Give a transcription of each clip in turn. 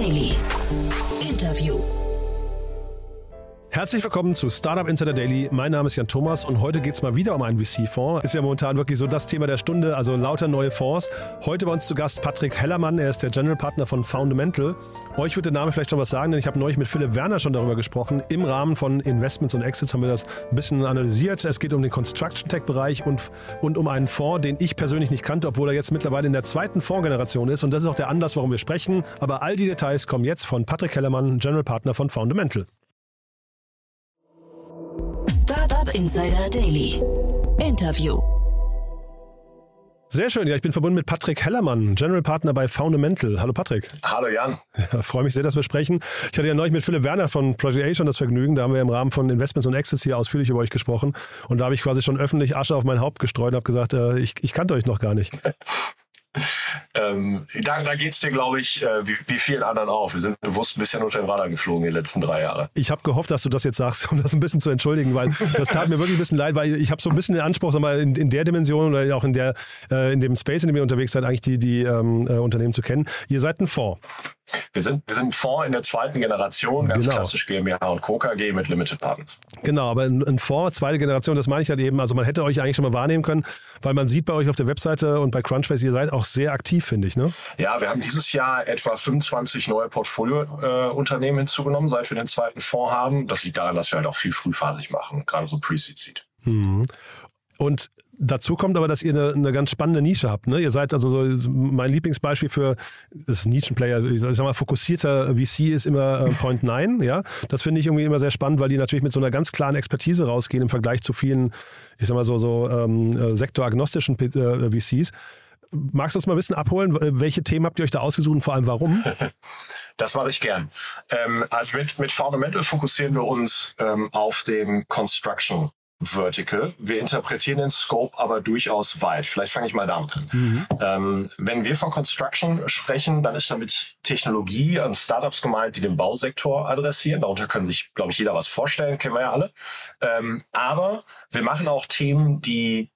Daily. Herzlich willkommen zu Startup Insider Daily. Mein Name ist Jan Thomas und heute geht es mal wieder um einen VC-Fonds. Ist ja momentan wirklich so das Thema der Stunde, also lauter neue Fonds. Heute bei uns zu Gast Patrick Hellermann, er ist der General Partner von Fundamental. Euch wird der Name vielleicht schon was sagen, denn ich habe neulich mit Philipp Werner schon darüber gesprochen. Im Rahmen von Investments und Exits haben wir das ein bisschen analysiert. Es geht um den Construction Tech-Bereich und, und um einen Fonds, den ich persönlich nicht kannte, obwohl er jetzt mittlerweile in der zweiten Fondsgeneration ist. Und das ist auch der Anlass, warum wir sprechen. Aber all die Details kommen jetzt von Patrick Hellermann, General Partner von Fundamental. Startup Insider Daily. Interview. Sehr schön, ja, ich bin verbunden mit Patrick Hellermann, General Partner bei Fundamental. Hallo Patrick. Hallo Jan. Ja, freue mich sehr, dass wir sprechen. Ich hatte ja neulich mit Philipp Werner von Project A schon das Vergnügen, da haben wir im Rahmen von Investments und Exits hier ausführlich über euch gesprochen und da habe ich quasi schon öffentlich Asche auf mein Haupt gestreut und habe gesagt, äh, ich, ich kannte euch noch gar nicht. Ähm, da da geht es dir, glaube ich, äh, wie, wie vielen anderen auch. Wir sind bewusst ein bisschen unter den Radar geflogen die letzten drei Jahre. Ich habe gehofft, dass du das jetzt sagst, um das ein bisschen zu entschuldigen, weil das tat mir wirklich ein bisschen leid, weil ich habe so ein bisschen den Anspruch, sag mal, in, in der Dimension oder auch in, der, äh, in dem Space, in dem ihr unterwegs seid, eigentlich die, die ähm, äh, Unternehmen zu kennen. Ihr seid ein Fonds. Wir sind, wir sind ein Fonds in der zweiten Generation, ganz Genau. klassisch GmbH und Co. KG mit Limited Partners. Genau, aber ein, ein Fonds, zweite Generation, das meine ich halt eben. Also man hätte euch eigentlich schon mal wahrnehmen können, weil man sieht bei euch auf der Webseite und bei Crunchbase, ihr seid auch sehr aktiv, finde ich. Ne? Ja, wir haben dieses Jahr etwa 25 neue Portfoliounternehmen äh, hinzugenommen, seit wir den zweiten Fonds haben. Das liegt daran, dass wir halt auch viel frühphasig machen, gerade so Pre-Seed-Seed. Und dazu kommt aber, dass ihr eine, eine ganz spannende Nische habt. Ne? Ihr seid also so mein Lieblingsbeispiel für das Nischenplayer, ich sag mal, fokussierter VC ist immer äh, Point 9. Ja? Das finde ich irgendwie immer sehr spannend, weil die natürlich mit so einer ganz klaren Expertise rausgehen im Vergleich zu vielen, ich sag mal so, so ähm, äh, sektoragnostischen äh, VCs. Magst du uns mal ein bisschen abholen? Welche Themen habt ihr euch da ausgesucht und vor allem warum? Das mache ich gern. Ähm, also mit, mit Fundamental fokussieren wir uns ähm, auf den Construction Vertical. Wir interpretieren den Scope aber durchaus weit. Vielleicht fange ich mal damit an. Ähm, wenn wir von Construction sprechen, dann ist damit Technologie und Startups gemeint, die den Bausektor adressieren. Darunter können sich, glaube ich, jeder was vorstellen, kennen wir ja alle. Ähm, aber wir machen auch Themen, die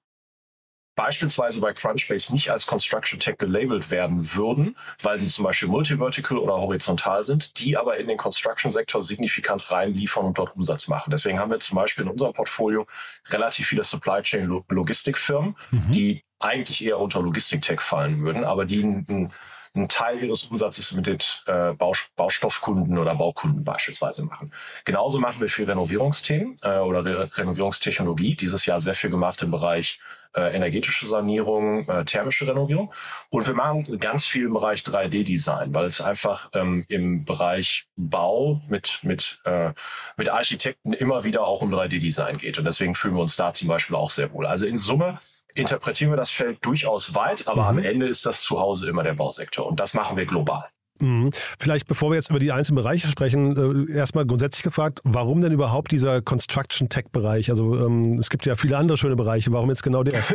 beispielsweise bei Crunchbase nicht als Construction Tech gelabelt werden würden, weil sie zum Beispiel multivertical oder horizontal sind, die aber in den Construction-Sektor signifikant reinliefern und dort Umsatz machen. Deswegen haben wir zum Beispiel in unserem Portfolio relativ viele Supply Chain Lo- Logistikfirmen, die eigentlich eher unter Logistik-Tech fallen würden, aber die einen, einen Teil ihres Umsatzes mit den äh, Baus- Baustoffkunden oder Baukunden beispielsweise machen. Genauso machen wir viel Renovierungsthemen äh, oder Re Renovierungstechnologie. Dieses Jahr sehr viel gemacht im Bereich äh, energetische Sanierung, äh, thermische Renovierung. Und wir machen ganz viel im Bereich 3D-Design, weil es einfach ähm, im Bereich Bau mit, mit, äh, mit Architekten immer wieder auch um 3D-Design geht. Und deswegen fühlen wir uns da zum Beispiel auch sehr wohl. Also in Summe interpretieren wir das Feld durchaus weit, aber am Ende ist das Zuhause immer der Bausektor. Und das machen wir global. Mhm. Vielleicht, bevor wir jetzt über die einzelnen Bereiche sprechen, äh, erstmal grundsätzlich gefragt, warum denn überhaupt dieser Construction-Tech-Bereich? Also ähm, es gibt ja viele andere schöne Bereiche, warum jetzt genau der?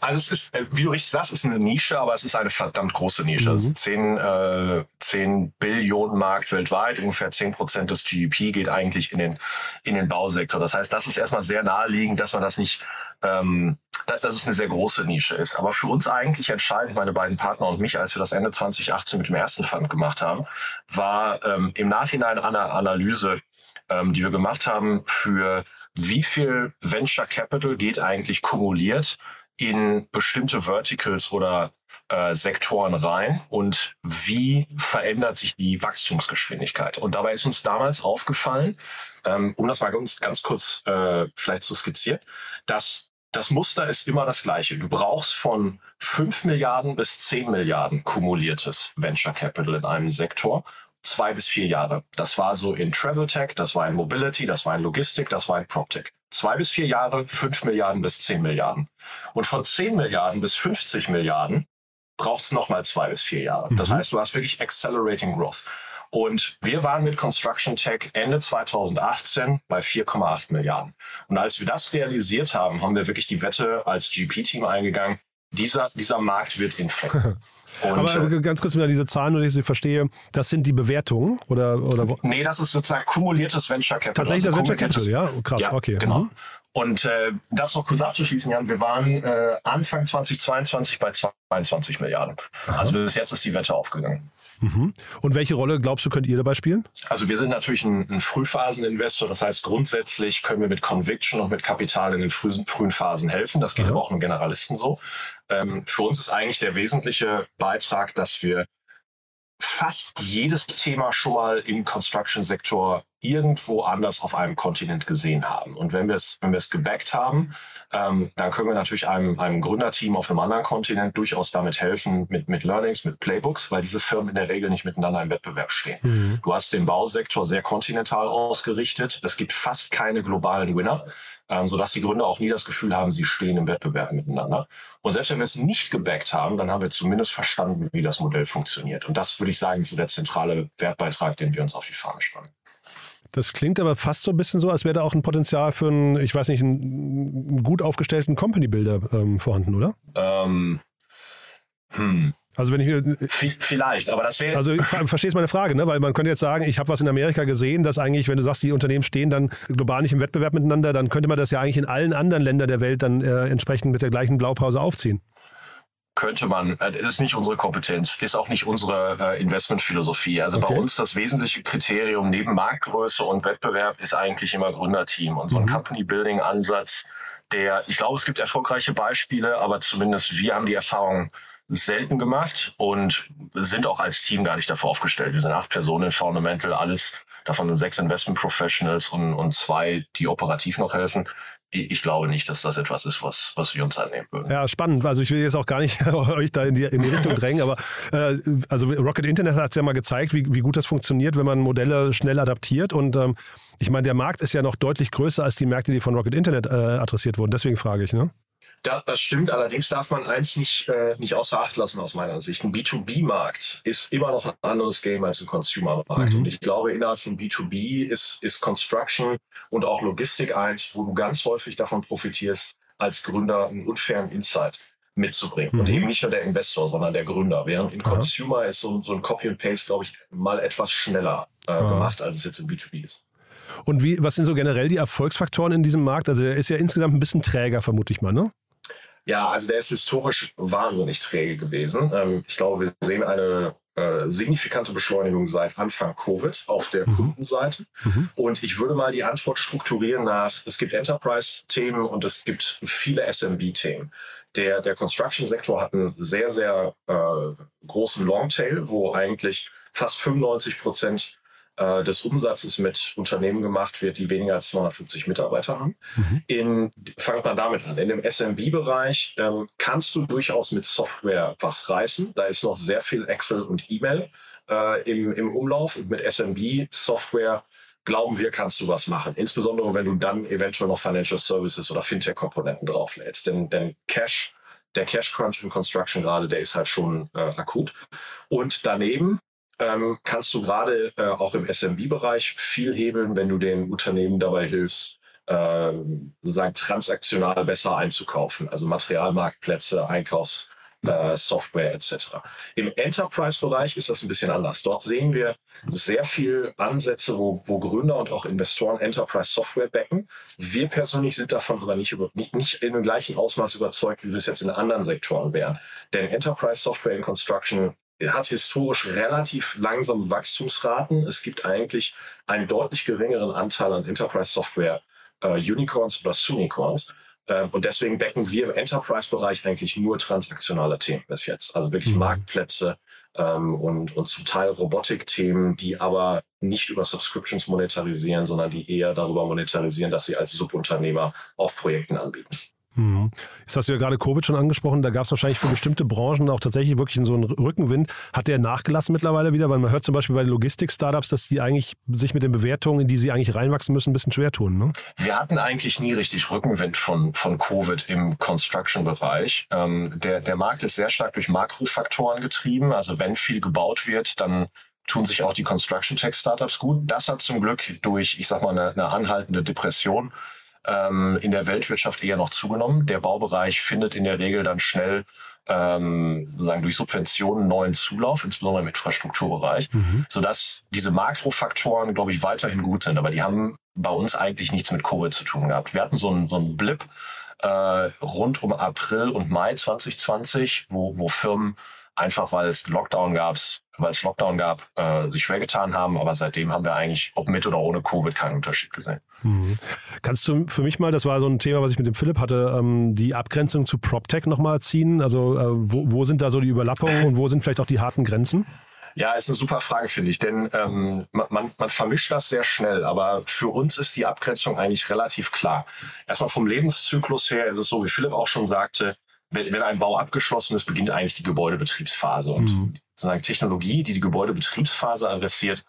Also es ist, äh, wie du richtig sagst, es ist eine Nische, aber es ist eine verdammt große Nische. Es ist 10, äh, 10 Billionen Markt weltweit, ungefähr 10 Prozent des GDP geht eigentlich in den, in den Bausektor. Das heißt, das ist erstmal sehr naheliegend, dass man das nicht, ähm, dass es eine sehr große Nische ist. Aber für uns eigentlich entscheidend, meine beiden Partner und mich, als wir das Ende 2018 mit dem ersten Fund gemacht haben, war ähm, im Nachhinein eine Analyse, ähm, die wir gemacht haben für wie viel Venture Capital geht eigentlich kumuliert in bestimmte Verticals oder äh, Sektoren rein und wie verändert sich die Wachstumsgeschwindigkeit. Und dabei ist uns damals aufgefallen, ähm, um das mal ganz, ganz kurz äh, vielleicht zu skizzieren, dass das Muster ist immer das gleiche. Du brauchst von 5 Milliarden bis 10 Milliarden kumuliertes Venture Capital in einem Sektor. Zwei bis vier Jahre. Das war so in Travel Tech, das war in Mobility, das war in Logistik, das war in PropTech. Zwei bis vier Jahre, 5 Milliarden bis 10 Milliarden. Und von 10 Milliarden bis 50 Milliarden braucht es nochmal zwei bis vier Jahre. Das heißt, du hast wirklich Accelerating Growth. Und wir waren mit Construction Tech Ende 2018 bei 4,8 Milliarden. Und als wir das realisiert haben, haben wir wirklich die Wette als GP-Team eingegangen, dieser, dieser Markt wird inflecken. Und, Aber äh, ganz kurz wieder diese Zahlen, nur dass ich sie verstehe, das sind die Bewertungen oder, oder nee, das ist sozusagen kumuliertes Venture Capital. tatsächlich das Also Venture kumuliertes- Capital, ja? Krass, Ja, okay. Genau. Mhm. Und äh, das noch kurz abzuschließen, Jan, wir waren äh, Anfang 2022 bei 22 Milliarden. Also bis jetzt ist die Wette aufgegangen. Mhm. Und welche Rolle glaubst du, könnt ihr dabei spielen? Also wir sind natürlich ein, ein Frühphaseninvestor. Das heißt, grundsätzlich können wir mit Conviction und mit Kapital in den frühen, frühen Phasen helfen. Das geht ja. aber auch einem Generalisten so. Ähm, für uns ist eigentlich der wesentliche Beitrag, dass wir fast jedes Thema schon mal im Construction-Sektor irgendwo anders auf einem Kontinent gesehen haben. Und wenn wir es, wenn wir es gebackt haben, ähm, dann können wir natürlich einem, einem Gründerteam auf einem anderen Kontinent durchaus damit helfen, mit, mit Learnings, mit Playbooks, weil diese Firmen in der Regel nicht miteinander im Wettbewerb stehen. Mhm. Du hast den Bausektor sehr kontinental ausgerichtet. Es gibt fast keine globalen Winner ähm, sodass die Gründer auch nie das Gefühl haben, sie stehen im Wettbewerb miteinander. Und selbst wenn wir es nicht gebackt haben, dann haben wir zumindest verstanden, wie das Modell funktioniert. Und das würde ich sagen, ist so der zentrale Wertbeitrag, den wir uns auf die Fahne schreiben. Das klingt aber fast so ein bisschen so, als wäre da auch ein Potenzial für einen, ich weiß nicht, einen gut aufgestellten Company-Builder ähm, vorhanden, oder? Ähm, hm. Also wenn ich vielleicht, aber das wäre also verstehst meine Frage, ne? Weil man könnte jetzt sagen, ich habe was in Amerika gesehen, dass eigentlich, wenn du sagst, die Unternehmen stehen dann global nicht im Wettbewerb miteinander, dann könnte man das ja eigentlich in allen anderen Ländern der Welt dann äh, entsprechend mit der gleichen Blaupause aufziehen. Könnte man. Das ist nicht unsere Kompetenz, ist auch nicht unsere äh, Investmentphilosophie. Also okay. bei uns das wesentliche Kriterium neben Marktgröße und Wettbewerb ist eigentlich immer Gründerteam und so ein mhm. Company-Building-Ansatz, der, ich glaube, es gibt erfolgreiche Beispiele, aber zumindest wir haben die Erfahrung selten gemacht und sind auch als Team gar nicht dafür aufgestellt. Wir sind acht Personen Fundamental, alles davon sind sechs Investment Professionals und, und zwei, die operativ noch helfen. Ich glaube nicht, dass das etwas ist, was, was wir uns annehmen würden. Ja, spannend. Also ich will jetzt auch gar nicht euch da in die, in die Richtung drängen, aber äh, also Rocket Internet hat es ja mal gezeigt, wie, wie gut das funktioniert, wenn man Modelle schnell adaptiert. Und ähm, ich meine, der Markt ist ja noch deutlich größer als die Märkte, die von Rocket Internet äh, adressiert wurden. Deswegen frage ich, ne? Das, das stimmt, allerdings darf man eins nicht, äh, nicht außer Acht lassen aus meiner Sicht. Ein B2B-Markt ist immer noch ein anderes Game als ein Consumer-Markt. Mhm. Und ich glaube, innerhalb von B2B ist, ist Construction und auch Logistik eins, wo du ganz häufig davon profitierst, als Gründer einen unfairen Insight mitzubringen. Mhm. Und eben nicht nur der Investor, sondern der Gründer. Während im Aha. Consumer ist so, so ein Copy and Paste, glaube ich, mal etwas schneller äh, gemacht, als es jetzt im B2B ist. Und wie, was sind so generell die Erfolgsfaktoren in diesem Markt? Also der ist ja insgesamt ein bisschen träger, vermute ich mal, ne? Ja, also der ist historisch wahnsinnig träge gewesen. Ähm, ich glaube, wir sehen eine äh, signifikante Beschleunigung seit Anfang Covid auf der mhm. Kundenseite. Mhm. Und ich würde mal die Antwort strukturieren nach, es gibt Enterprise-Themen und es gibt viele SMB-Themen. Der, der Construction-Sektor hat einen sehr, sehr äh, großen Longtail, wo eigentlich fast 95 Prozent äh, des Umsatzes mit Unternehmen gemacht wird, die weniger als 250 Mitarbeiter haben. Mhm. In, fangt man damit an. In dem SMB-Bereich ähm, kannst du durchaus mit Software was reißen. Da ist noch sehr viel Excel und E-Mail äh, im, im Umlauf. Und mit SMB-Software glauben wir, kannst du was machen. Insbesondere, wenn du dann eventuell noch Financial Services oder Fintech-Komponenten drauflädst. Denn, denn Cash, der Cash Crunch in Construction gerade, der ist halt schon äh, akut. Und daneben ähm, kannst du gerade äh, auch im SMB-Bereich viel hebeln, wenn du den Unternehmen dabei hilfst, äh, sozusagen transaktional besser einzukaufen, also Materialmarktplätze, Einkaufs äh, Software etc. Im Enterprise-Bereich ist das ein bisschen anders. Dort sehen wir sehr viel Ansätze, wo, wo Gründer und auch Investoren Enterprise-Software backen. Wir persönlich sind davon aber nicht, über, nicht, nicht in dem gleichen Ausmaß überzeugt, wie wir es jetzt in anderen Sektoren wären. Denn Enterprise-Software in Construction hat historisch relativ langsame Wachstumsraten. Es gibt eigentlich einen deutlich geringeren Anteil an Enterprise-Software äh, Unicorns oder Sunicorns. Ähm, und deswegen decken wir im Enterprise-Bereich eigentlich nur transaktionale Themen bis jetzt. Also wirklich mhm. Marktplätze ähm, und, und zum Teil Robotik-Themen, die aber nicht über Subscriptions monetarisieren, sondern die eher darüber monetarisieren, dass sie als Subunternehmer auf Projekten anbieten. Mhm. Jetzt hast du ja gerade Covid schon angesprochen, da gab es wahrscheinlich für bestimmte Branchen auch tatsächlich wirklich so einen Rückenwind. Hat der nachgelassen mittlerweile wieder? Weil man hört zum Beispiel bei Logistik-Startups, dass die eigentlich sich mit den Bewertungen, in die sie eigentlich reinwachsen müssen, ein bisschen schwer tun. Ne? Wir hatten eigentlich nie richtig Rückenwind von, von Covid im Construction-Bereich. Ähm, der, der Markt ist sehr stark durch Makrofaktoren getrieben. Also wenn viel gebaut wird, dann tun sich auch die Construction Tech Startups gut. Das hat zum Glück durch, ich sag mal, eine, eine anhaltende Depression ähm, in der Weltwirtschaft eher noch zugenommen. Der Baubereich findet in der Regel dann schnell ähm, sagen durch Subventionen neuen Zulauf, insbesondere im Infrastrukturbereich, mhm. sodass diese Makrofaktoren, glaube ich, weiterhin gut sind. Aber die haben bei uns eigentlich nichts mit Covid zu tun gehabt. Wir hatten so einen, so einen Blip äh, rund um April und Mai 2020, wo, wo Firmen einfach weil es Lockdown gab, weil es Lockdown gab, äh, sich schwer getan haben. Aber seitdem haben wir eigentlich, ob mit oder ohne Covid, keinen Unterschied gesehen. Mhm. Kannst du für mich mal, das war so ein Thema, was ich mit dem Philipp hatte, ähm, die Abgrenzung zu PropTech nochmal ziehen? Also äh, wo, wo sind da so die Überlappungen und wo sind vielleicht auch die harten Grenzen? Ja, ist eine super Frage, finde ich, denn ähm, man, man vermischt das sehr schnell, aber für uns ist die Abgrenzung eigentlich relativ klar. Erstmal vom Lebenszyklus her ist es so, wie Philipp auch schon sagte, wenn, wenn ein Bau abgeschlossen ist, beginnt eigentlich die Gebäudebetriebsphase. Und mhm. Sozusagen Technologie, die die Gebäudebetriebsphase adressiert,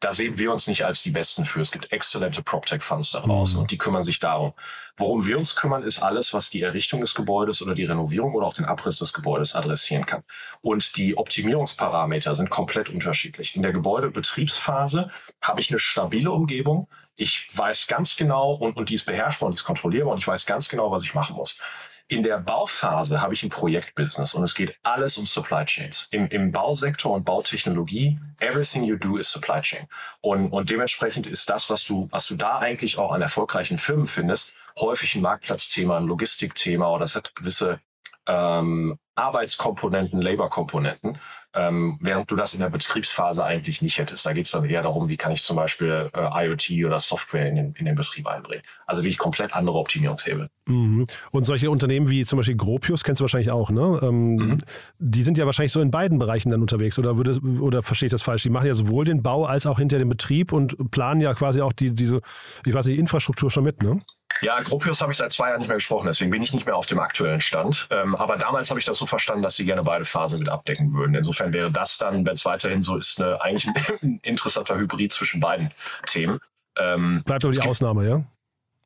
da sehen wir uns nicht als die Besten für. Es gibt exzellente PropTech-Funds da draußen mhm. und die kümmern sich darum. Worum wir uns kümmern, ist alles, was die Errichtung des Gebäudes oder die Renovierung oder auch den Abriss des Gebäudes adressieren kann. Und die Optimierungsparameter sind komplett unterschiedlich. In der Gebäudebetriebsphase habe ich eine stabile Umgebung. Ich weiß ganz genau und, und die ist beherrschbar und die ist kontrollierbar und ich weiß ganz genau, was ich machen muss. In der Bauphase habe ich ein Projektbusiness und es geht alles um Supply Chains. Im, Im Bausektor und Bautechnologie, everything you do is Supply Chain. Und, und dementsprechend ist das, was du, was du da eigentlich auch an erfolgreichen Firmen findest, häufig ein Marktplatzthema, ein Logistikthema oder es hat gewisse ähm, Arbeitskomponenten, Labor-Komponenten, ähm, während du das in der Betriebsphase eigentlich nicht hättest. Da geht es dann eher darum, wie kann ich zum Beispiel äh, IoT oder Software in den, in den Betrieb einbringen. Also wie ich komplett andere Optimierungshebel. Mhm. Und solche Unternehmen wie zum Beispiel Gropius kennst du wahrscheinlich auch, ne? Ähm, mhm. Die sind ja wahrscheinlich so in beiden Bereichen dann unterwegs oder, würde, oder verstehe ich das falsch? Die machen ja sowohl den Bau als auch hinter den Betrieb und planen ja quasi auch die, diese, ich weiß nicht, Infrastruktur schon mit, ne? Ja, Gropius habe ich seit zwei Jahren nicht mehr gesprochen, deswegen bin ich nicht mehr auf dem aktuellen Stand. Ähm, aber damals habe ich das so verstanden, dass sie gerne beide Phasen mit abdecken würden. Insofern wäre das dann, wenn es weiterhin so ist, eine, eigentlich ein interessanter Hybrid zwischen beiden Themen. Ähm, Bleibt aber die Ausnahme, ja?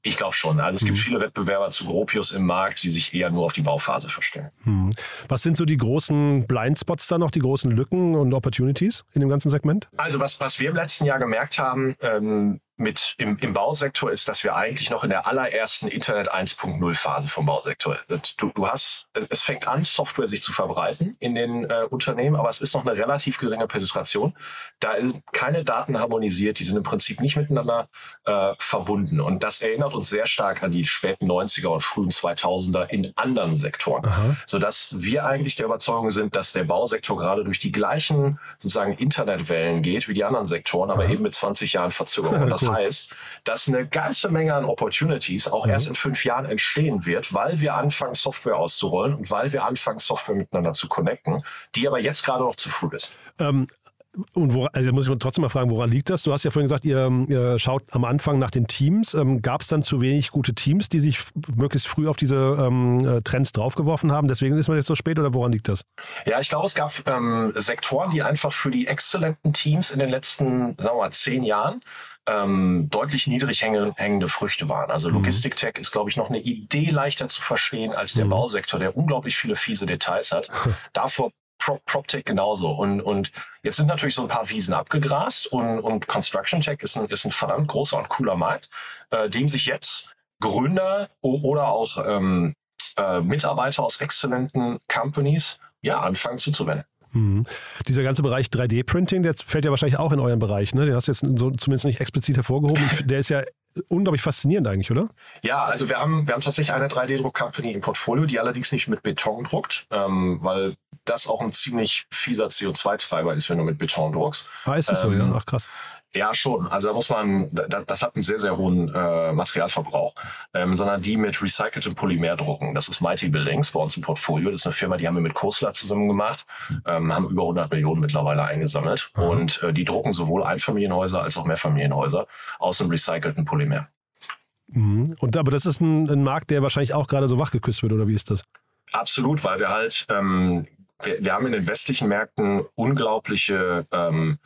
Ich glaube schon. Also es mhm. gibt viele Wettbewerber zu Gropius im Markt, die sich eher nur auf die Bauphase verstellen. Mhm. Was sind so die großen Blindspots da noch, die großen Lücken und Opportunities in dem ganzen Segment? Also was, was wir im letzten Jahr gemerkt haben, ähm, mit im, im Bausektor ist, dass wir eigentlich noch in der allerersten Internet 1.0 Phase vom Bausektor. Du, du hast, es fängt an, Software sich zu verbreiten in den äh, Unternehmen, aber es ist noch eine relativ geringe Penetration. Da sind keine Daten harmonisiert, die sind im Prinzip nicht miteinander äh, verbunden. Und das erinnert uns sehr stark an die späten 90er und frühen 2000er in anderen Sektoren, Aha. sodass wir eigentlich der Überzeugung sind, dass der Bausektor gerade durch die gleichen sozusagen Internetwellen geht wie die anderen Sektoren, aber Aha. eben mit 20 Jahren Verzögerung. Das heißt, dass eine ganze Menge an Opportunities auch mhm. erst in fünf Jahren entstehen wird, weil wir anfangen, Software auszurollen und weil wir anfangen, Software miteinander zu connecten, die aber jetzt gerade noch zu früh ist. Ähm, und wo, also muss ich trotzdem mal fragen, woran liegt das? Du hast ja vorhin gesagt, ihr, ihr schaut am Anfang nach den Teams. Ähm, Gab es dann zu wenig gute Teams, die sich möglichst früh auf diese ähm, äh, Trends draufgeworfen haben? Deswegen ist man jetzt so spät oder woran liegt das? Ja, ich glaube, es gab ähm, Sektoren, die einfach für die exzellenten Teams in den letzten, sagen wir mal, zehn Jahren ähm, deutlich niedrig hängende Früchte waren. Also mhm. Logistik-Tech ist, glaube ich, noch eine Idee leichter zu verstehen als der mhm. Bausektor, der unglaublich viele fiese Details hat. Davor Prop, PropTech genauso. Und, und jetzt sind natürlich so ein paar Wiesen abgegrast und, und Construction Tech ist ein, ist ein verdammt großer und cooler Markt, äh, dem sich jetzt Gründer oder auch ähm, äh, Mitarbeiter aus exzellenten Companies ja anfangen zuzuwenden. Mhm. Dieser ganze Bereich 3D-Printing, der fällt ja wahrscheinlich auch in euren Bereich, ne? Den hast du jetzt so zumindest nicht explizit hervorgehoben. Der ist ja unglaublich faszinierend eigentlich, oder? Ja, also wir haben, wir haben tatsächlich eine 3D-Druck-Company im Portfolio, die allerdings nicht mit Beton druckt, ähm, weil das auch ein ziemlich fieser CO2-Treiber ist, wenn du mit Beton druckst. Ah, ist das ähm, so, ja? Ähm, Ach krass. Ja, schon. Also da muss man, das hat einen sehr, sehr hohen äh, Materialverbrauch, ähm, sondern die mit recyceltem Polymer drucken. Das ist Mighty Buildings bei uns im Portfolio. Das ist eine Firma, die haben wir mit Kosler zusammen gemacht, ähm, haben über 100 Millionen mittlerweile eingesammelt mhm. und äh, die drucken sowohl Einfamilienhäuser als auch Mehrfamilienhäuser aus dem recycelten Polymer. Mhm. Und aber das ist ein, ein Markt, der wahrscheinlich auch gerade so wachgeküsst wird, oder wie ist das? Absolut, weil wir halt, ähm, wir, wir haben in den westlichen Märkten unglaubliche ähm,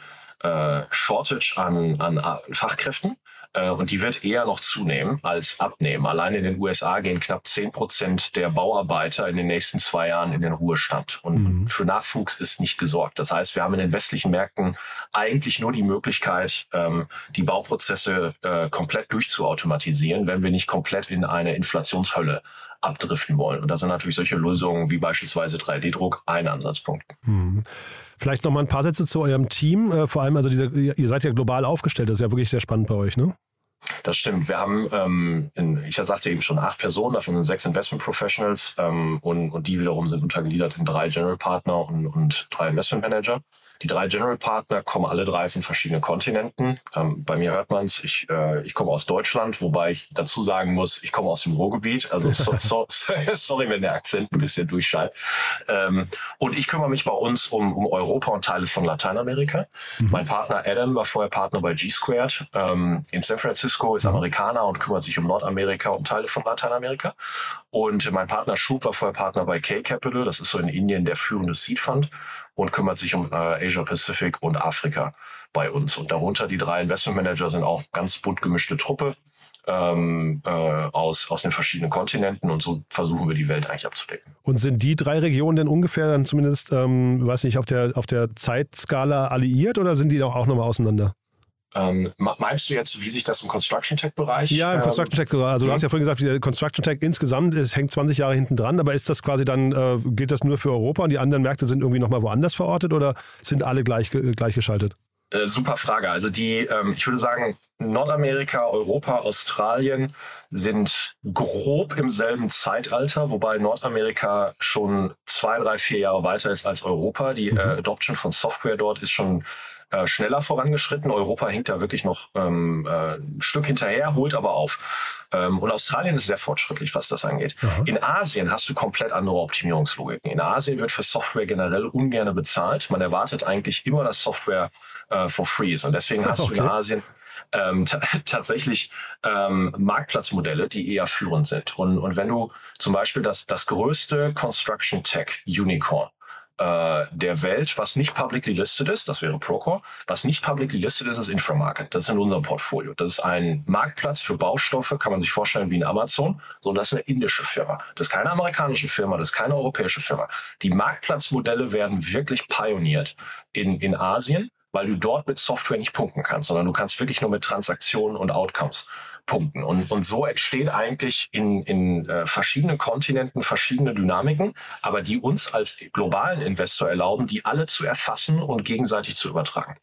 äh, Shortage an, an Fachkräften äh, und die wird eher noch zunehmen als abnehmen. Allein in den USA gehen knapp zehn Prozent der Bauarbeiter in den nächsten zwei Jahren in den Ruhestand. Und mhm. für Nachwuchs ist nicht gesorgt. Das heißt, wir haben in den westlichen Märkten eigentlich nur die Möglichkeit, ähm, die Bauprozesse äh, komplett durchzuautomatisieren, wenn wir nicht komplett in eine Inflationshölle abdriften wollen. Und da sind natürlich solche Lösungen wie beispielsweise 3D-Druck ein Ansatzpunkt. Mhm. Vielleicht noch mal ein paar Sätze zu eurem Team. Äh, vor allem, also diese, ihr seid ja global aufgestellt. Das ist ja wirklich sehr spannend bei euch, ne? Das stimmt. Wir haben, ähm, in, ich sagte eben schon, acht Personen, davon sind sechs Investment Professionals ähm, und, und die wiederum sind untergliedert in drei General Partner und, und drei Investment Manager. Die drei General Partner kommen alle drei von verschiedenen Kontinenten. Ähm, bei mir hört man es, ich, äh, ich komme aus Deutschland, wobei ich dazu sagen muss, ich komme aus dem Ruhrgebiet. Also so, so, sorry, wenn der Akzent ein bisschen durchschallt. Ähm, und ich kümmere mich bei uns um, um Europa und Teile von Lateinamerika. Mhm. Mein Partner Adam war vorher Partner bei G-Squared ähm, in San Francisco, ist Amerikaner und kümmert sich um Nordamerika und Teile von Lateinamerika. Und mein Partner Schub war vorher Partner bei K-Capital, das ist so in Indien der führende Seed Fund und kümmert sich um äh, Asia Pacific und Afrika bei uns. Und darunter die drei Investment Manager sind auch ganz bunt gemischte Truppe ähm, äh, aus, aus den verschiedenen Kontinenten und so versuchen wir die Welt eigentlich abzudecken. Und sind die drei Regionen denn ungefähr dann zumindest, ähm, weiß nicht, auf der, auf der Zeitskala alliiert oder sind die auch, auch nochmal auseinander? Ähm, meinst du jetzt, wie sich das im Construction Tech-Bereich? Ja, im ähm, Construction Tech. Also du hast ja vorhin gesagt, der Construction Tech insgesamt es hängt 20 Jahre hinten dran, aber ist das quasi dann, äh, gilt das nur für Europa und die anderen Märkte sind irgendwie nochmal woanders verortet oder sind alle gleich, gleichgeschaltet? Äh, super Frage. Also die, ähm, ich würde sagen, Nordamerika, Europa, Australien sind grob im selben Zeitalter, wobei Nordamerika schon zwei, drei, vier Jahre weiter ist als Europa. Die mhm. äh, Adoption von Software dort ist schon äh, schneller vorangeschritten. Europa hinkt da wirklich noch ähm, äh, ein Stück hinterher, holt aber auf. Ähm, und Australien ist sehr fortschrittlich, was das angeht. Aha. In Asien hast du komplett andere Optimierungslogiken. In Asien wird für Software generell ungern bezahlt. Man erwartet eigentlich immer, dass Software äh, for free ist. Und deswegen hast okay. du in Asien ähm, tatsächlich ähm, Marktplatzmodelle, die eher führend sind. Und, und wenn du zum Beispiel das, das größte Construction Tech Unicorn äh, der Welt, was nicht publicly listed ist, das wäre Procore, was nicht publicly listed ist, ist Inframarket. Das ist in unserem Portfolio. Das ist ein Marktplatz für Baustoffe, kann man sich vorstellen wie ein Amazon, sondern das ist eine indische Firma. Das ist keine amerikanische Firma, das ist keine europäische Firma. Die Marktplatzmodelle werden wirklich pioniert in, in Asien, weil du dort mit Software nicht punkten kannst, sondern du kannst wirklich nur mit Transaktionen und Outcomes punkten. Und, und so entsteht eigentlich in, in äh, verschiedenen Kontinenten verschiedene Dynamiken, aber die uns als globalen Investor erlauben, die alle zu erfassen und gegenseitig zu übertragen.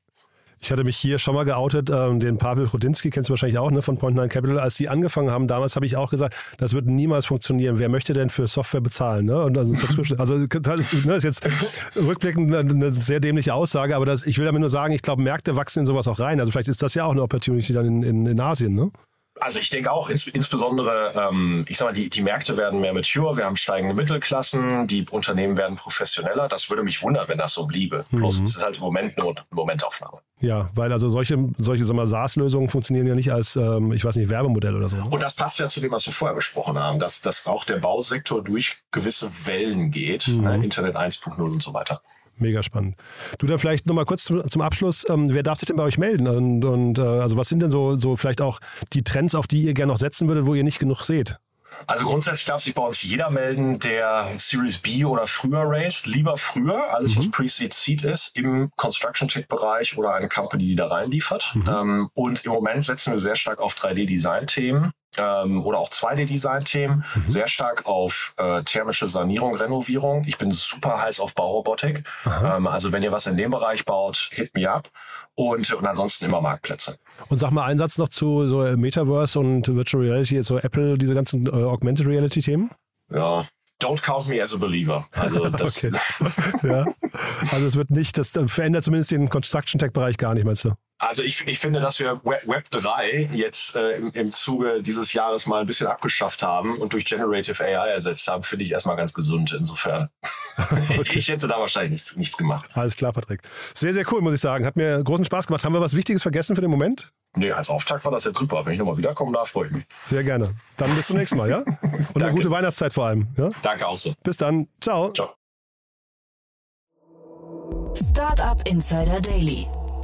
Ich hatte mich hier schon mal geoutet, ähm, den Pavel Rudinski kennst du wahrscheinlich auch, ne, von Point Nine Capital. Als sie angefangen haben, damals habe ich auch gesagt, das wird niemals funktionieren. Wer möchte denn für Software bezahlen? Ne? Und also, also ne, ist jetzt rückblickend eine, eine sehr dämliche Aussage, aber das, ich will damit nur sagen, ich glaube, Märkte wachsen in sowas auch rein. Also vielleicht ist das ja auch eine Opportunity dann in, in, in Asien, ne? Also ich denke auch, ins, insbesondere, ähm, ich sag mal, die, die Märkte werden mehr mature, wir haben steigende Mittelklassen, die Unternehmen werden professioneller. Das würde mich wundern, wenn das so bliebe. Mhm. Bloß es ist halt im Moment nur eine Momentaufnahme. Ja, weil also solche, solche SaaS-Lösungen funktionieren ja nicht als, ähm, ich weiß nicht, Werbemodell oder so. Und das passt ja zu dem, was wir vorher besprochen haben, dass, dass auch der Bausektor durch gewisse Wellen geht, mhm. ne? Internet 1.0 und so weiter mega spannend. Du dann vielleicht nochmal kurz zum, zum Abschluss, ähm, wer darf sich denn bei euch melden? Und, und äh, also was sind denn so, so vielleicht auch die Trends, auf die ihr gerne noch setzen würdet, wo ihr nicht genug seht? Also grundsätzlich darf sich bei uns jeder melden, der Series B oder früher raised. Lieber früher, alles mhm. was Pre-Seed Seed ist, im Construction Tech Bereich oder eine Company, die da reinliefert. Mhm. Ähm, und im Moment setzen wir sehr stark auf 3D-Design-Themen ähm, oder auch 2D-Design-Themen, mhm. sehr stark auf äh, thermische Sanierung, Renovierung. Ich bin super heiß auf Baurobotik. Ähm, also wenn ihr was in dem Bereich baut, hit me up. Und, und ansonsten immer Marktplätze. Und sag mal einen Satz noch zu so Metaverse und Virtual Reality, so Apple, diese ganzen äh, Augmented Reality-Themen? Ja, Don't count me as a believer. Also das okay. ja. Also es wird nicht, das verändert zumindest den Construction Tech Bereich gar nicht, meinst du? Also ich, ich finde, dass wir Web 3 jetzt äh, im, im Zuge dieses Jahres mal ein bisschen abgeschafft haben und durch Generative AI ersetzt haben, finde ich erstmal ganz gesund. Insofern, okay. ich hätte da wahrscheinlich nichts, nichts gemacht. Alles klar, Patrick. Sehr, sehr cool, muss ich sagen. Hat mir großen Spaß gemacht. Haben wir was Wichtiges vergessen für den Moment? Nee, als Auftakt war das jetzt super. Wenn ich nochmal wiederkommen darf, freue ich mich. Sehr gerne. Dann bis zum nächsten Mal, ja? Und eine gute Weihnachtszeit vor allem. Ja? Danke auch so. Bis dann. Ciao. Ciao. Startup Insider Daily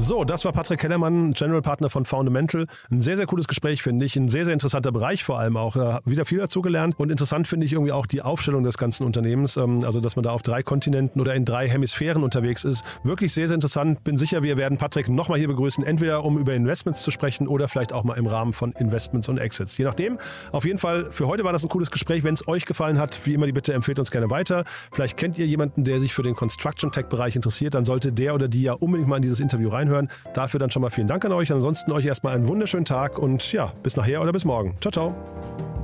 So, das war Patrick Kellermann, General Partner von Fundamental. Ein sehr, sehr cooles Gespräch, finde ich. Ein sehr, sehr interessanter Bereich vor allem auch. Wieder viel dazugelernt. Und interessant finde ich irgendwie auch die Aufstellung des ganzen Unternehmens. Ähm, also, dass man da auf drei Kontinenten oder in drei Hemisphären unterwegs ist. Wirklich sehr, sehr interessant. Bin sicher, wir werden Patrick nochmal hier begrüßen. Entweder um über Investments zu sprechen oder vielleicht auch mal im Rahmen von Investments und Exits. Je nachdem. Auf jeden Fall, für heute war das ein cooles Gespräch. Wenn es euch gefallen hat, wie immer die Bitte, empfehlt uns gerne weiter. Vielleicht kennt ihr jemanden, der sich für den Construction Tech Bereich interessiert. Dann sollte der oder die ja unbedingt mal in dieses Interview reinhören. Dafür dann schon mal vielen Dank an euch. Ansonsten euch erstmal einen wunderschönen Tag und ja, bis nachher oder bis morgen. Ciao, ciao.